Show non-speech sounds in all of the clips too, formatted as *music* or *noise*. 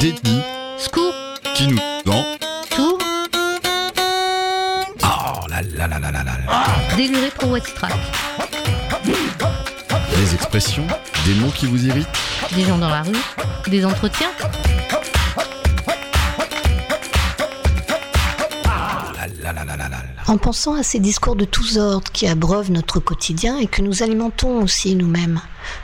détenu, Scoop, qui nous dans. tour, Oh là là là là là là là. déluré pro Track. Des expressions, des mots qui vous irritent. Des gens dans la rue, des entretiens. En pensant à ces discours de tous ordres qui abreuvent notre quotidien et que nous alimentons aussi nous-mêmes,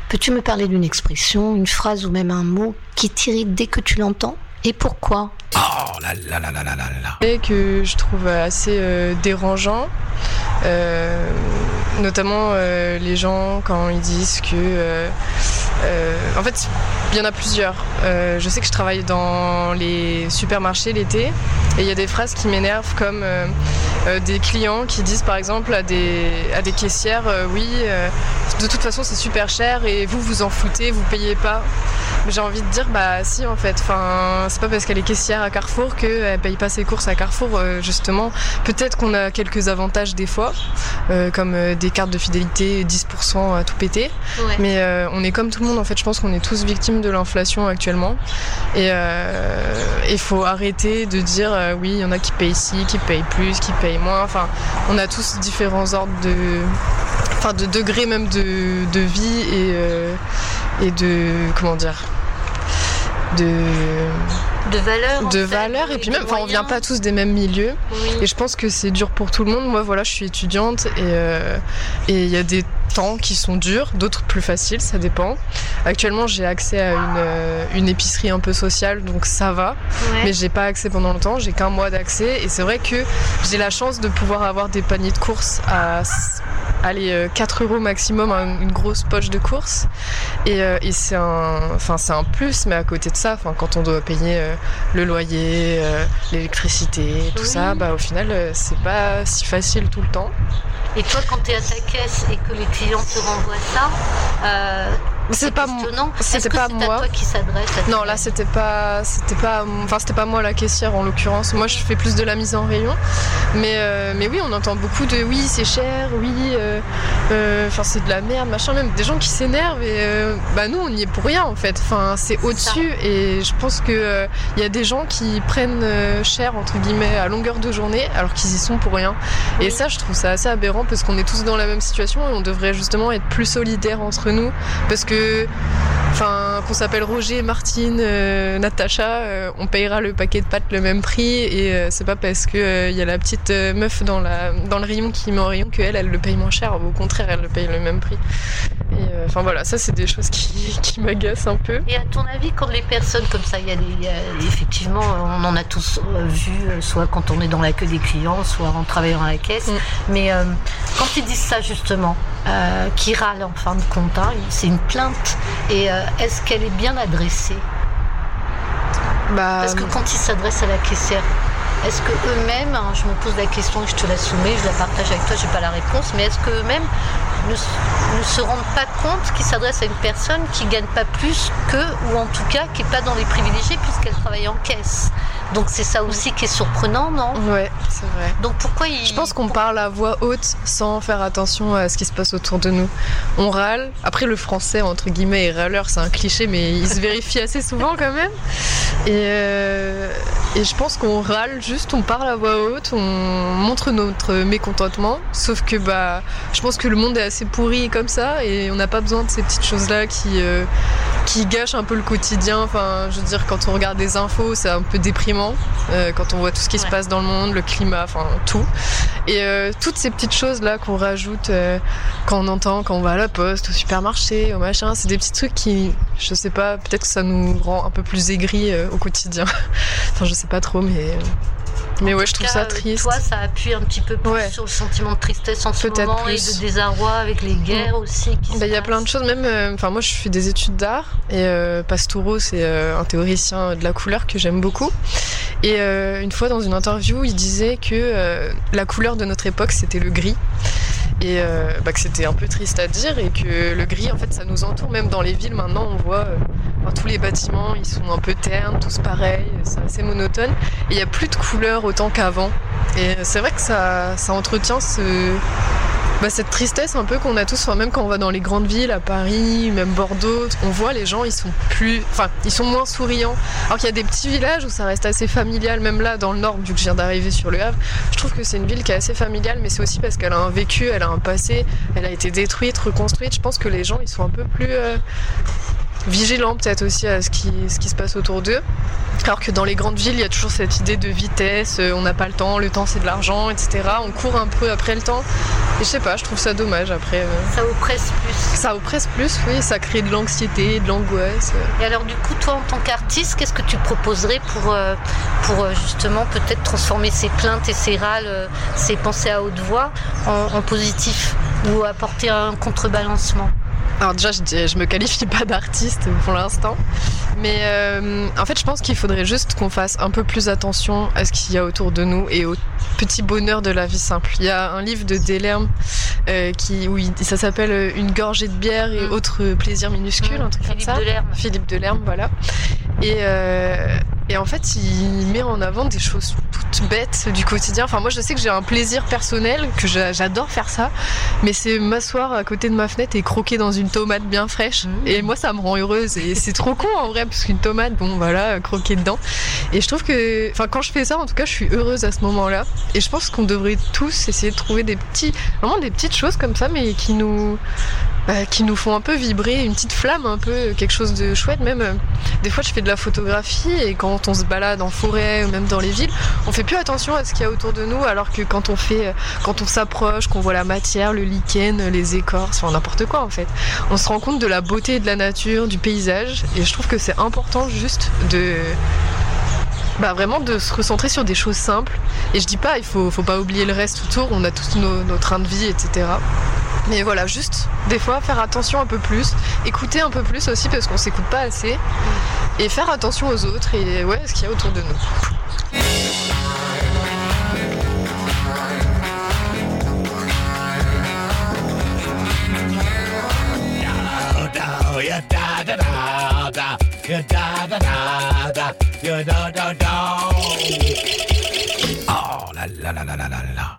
peux-tu me parler d'une expression, une phrase ou même un mot qui t'irrite dès que tu l'entends Et pourquoi? Oh là là là là là là là. Et que je trouve assez euh, dérangeant. Euh, notamment euh, les gens quand ils disent que euh, en fait il y en a plusieurs. Euh, je sais que je travaille dans les supermarchés l'été et il y a des phrases qui m'énervent comme euh, des clients qui disent par exemple à des, à des caissières oui de toute façon c'est super cher et vous vous en foutez vous payez pas. J'ai envie de dire bah si en fait. Enfin c'est pas parce qu'elle est caissière à Carrefour qu'elle paye pas ses courses à Carrefour euh, justement. Peut-être qu'on a quelques avantages des fois euh, comme euh, des cartes de fidélité 10% à tout péter. Mais euh, on est comme tout le monde en fait. Je pense qu'on est tous victimes de l'inflation actuellement. Et il faut arrêter de dire oui il y en a qui payent ci qui payent plus qui payent moins. Enfin on a tous différents ordres de enfin de degrés même de, de vie et, euh, et de comment dire de, De valeur de valeurs et puis même enfin on vient pas tous des mêmes milieux et je pense que c'est dur pour tout le monde. Moi, voilà, je suis étudiante et euh, et il y a des temps qui sont durs, d'autres plus faciles, ça dépend. Actuellement, j'ai accès à une, euh, une épicerie un peu sociale, donc ça va. Mais j'ai pas accès pendant longtemps, j'ai qu'un mois d'accès et c'est vrai que j'ai la chance de pouvoir avoir des paniers de courses à s- aller euh, 4 euros maximum, un- une grosse poche de courses. Et, euh, et c'est un, enfin c'est un plus, mais à côté de ça, enfin quand on doit payer euh, le loyer, l'électricité, tout Oui. ça, bah au final c'est pas si facile tout le temps. Et toi, quand tu es à ta caisse et que les clients te renvoient ça, C'est pas c'était pas moi. toi qui s'adresse Non, là c'était pas, c'était pas, enfin c'était pas moi la caissière en l'occurrence. Moi je fais plus de la mise en rayon, mais euh, mais oui on entend beaucoup de oui c'est cher, oui, euh, euh, enfin c'est de la merde machin, même des gens qui s'énervent et euh, bah nous on y est pour rien en fait. Enfin c'est au-dessus et je pense que euh, il y a des gens qui prennent euh, cher entre guillemets à longueur de journée alors qu'ils y sont pour rien. Et ça je trouve ça assez aberrant parce qu'on est tous dans la même situation et on devrait justement être plus solidaires entre nous parce que Qu'on s'appelle Roger, Martine, euh, Natacha, euh, on payera le paquet de pâtes le même prix et euh, c'est pas parce que il y a la petite meuf dans le rayon qui met en rayon qu'elle elle le paye moins cher. Au contraire, elle le paye le même prix. Et euh, enfin voilà, ça c'est des choses qui, *laughs* qui m'agacent un peu. Et à ton avis, quand les personnes comme ça, il y a, des, il y a- effectivement, on en a tous euh, vu, euh, soit quand on est dans la queue des clients, soit en travaillant à la caisse. Mm. Mais euh, quand ils disent ça justement, euh, qui râlent en fin de compte, hein, c'est une plainte. Et est-ce qu'elle est bien adressée? Bah, Parce que quand ils s'adressent à la caissière, est-ce que eux-mêmes, hein, je me pose la question et je te la soumets, je la partage avec toi, j'ai pas la réponse, mais est-ce que eux-mêmes ne, ne se rendent pas compte qu'ils s'adressent à une personne qui gagne pas plus qu'eux, ou en tout cas qui est pas dans les privilégiés puisqu'elle travaille en caisse Donc c'est ça aussi qui est surprenant, non? Ouais, c'est vrai. Donc pourquoi ils... Je pense qu'on parle à voix haute sans faire attention à ce qui se passe autour de nous. On râle. Après, le français, entre guillemets, est râleur, c'est un cliché, mais il se vérifie assez souvent quand même. Et, euh, et je pense qu'on râle juste, on parle à voix haute, on montre notre mécontentement. Sauf que bah, je pense que le monde est assez pourri comme ça et on n'a pas besoin de ces petites choses-là qui, euh, qui gâchent un peu le quotidien. Enfin, je veux dire, quand on regarde des infos, c'est un peu déprimant. euh, quand on voit tout ce qui se passe dans le monde, le climat, enfin tout. Et euh, toutes ces petites choses là qu'on rajoute quand on entend, quand on va à la poste, au supermarché, au machin, c'est des petits trucs qui, je sais pas, peut-être que ça nous rend un peu plus aigris au quotidien. *laughs* enfin, je sais pas trop, mais euh, mais ouais, je trouve ça cas, triste. Toi, ça appuie un petit peu plus Ouais. sur le sentiment de tristesse en ce moment plus. et de désarroi avec les guerres aussi. qui se Bah, Il y a plein de choses, même. euh, Enfin, moi, je fais des études d'art et euh, Pastoureau, c'est euh, un théoricien de la couleur que j'aime beaucoup. Et euh, une fois dans une interview, il disait que euh, la couleur de notre époque, c'était le gris. Et euh, bah, que c'était un peu triste à dire et que le gris, en fait, ça nous entoure. Même dans les villes, maintenant, on voit euh, tous les bâtiments, ils sont un peu ternes, tous pareils, c'est assez monotone. Et il n'y a plus de couleurs autant qu'avant. Et c'est vrai que ça, ça entretient bah, cette tristesse un peu qu'on a tous, même quand on va dans les grandes villes, à Paris, même Bordeaux, on voit les gens, ils sont plus, enfin, ils sont moins souriants. Alors qu'il y a des petits villages où ça reste assez familial, même là dans le nord, vu que je viens d'arriver sur le Havre, je trouve que c'est une ville qui est assez familiale, mais c'est aussi parce qu'elle a un vécu, elle a un passé, elle a été détruite, reconstruite. Je pense que les gens, ils sont un peu plus euh, vigilants peut-être aussi à ce qui, ce qui se passe autour d'eux. Alors que dans les grandes villes, il y a toujours cette idée de vitesse, euh, on n'a pas le temps, le temps c'est de l'argent, etc. On court un peu après le temps. Et je sais pas, je trouve ça dommage après. euh, Ça oppresse plus. ça oppresse plus, oui, ça crée de l'anxiété, de l'angoisse. Et alors du coup, toi en tant qu'artiste, qu'est-ce que tu proposerais pour, euh, pour euh, justement peut-être transformer ces plaintes et ces râles, euh, ces pensées à haute voix en, en positif ou apporter un contrebalancement? Alors déjà, je, me qualifie *laughs* pas d'artiste pour l'instant, mais euh, en fait, je pense qu'il faudrait juste qu'on fasse un peu plus attention à ce qu'il y a autour de nous et au petit bonheur de la vie simple. Il y a un livre de Delerme euh, qui, où il- ça s'appelle euh, Une gorgée de bière et Mm. autres plaisirs minuscules, un truc comme Philippe ça. Delerme. Philippe Delerme, voilà. Et, euh, et en fait, il met en avant des choses toutes bêtes du quotidien. Enfin, moi, je sais que j'ai un plaisir personnel, que j'a- j'adore faire ça, mais c'est m'asseoir à côté de ma fenêtre et croquer dans une tomate bien fraîche. Mmh. Et moi, ça me rend heureuse. Et c'est trop con en vrai, parce qu'une tomate, bon, voilà, croquer dedans. Et je trouve que, enfin, quand je fais ça, en tout cas, je suis heureuse à ce moment-là. Et je pense qu'on devrait tous essayer de trouver des petits, vraiment des petites choses comme ça, mais qui nous, bah, qui nous font un peu vibrer, une petite flamme, un peu quelque chose de chouette. Même euh, des fois, je fais de la photographie et quand on se balade en forêt ou même dans les villes, on fait plus attention à ce qu'il y a autour de nous, alors que quand on fait, euh, quand on s'approche, qu'on voit la matière, le lichen, les écorces, enfin n'importe quoi en fait, on se rend compte de la beauté de la nature, du paysage. Et je trouve que c'est important juste de bah vraiment de se recentrer sur des choses simples. Et je dis pas, il faut, faut pas oublier le reste autour, on a tous nos, nos trains de vie, etc. Mais voilà, juste des fois faire attention un peu plus, écouter un peu plus aussi parce qu'on s'écoute pas assez, et faire attention aux autres et ouais, ce qu'il y a autour de nous. Oh là là là là là là là.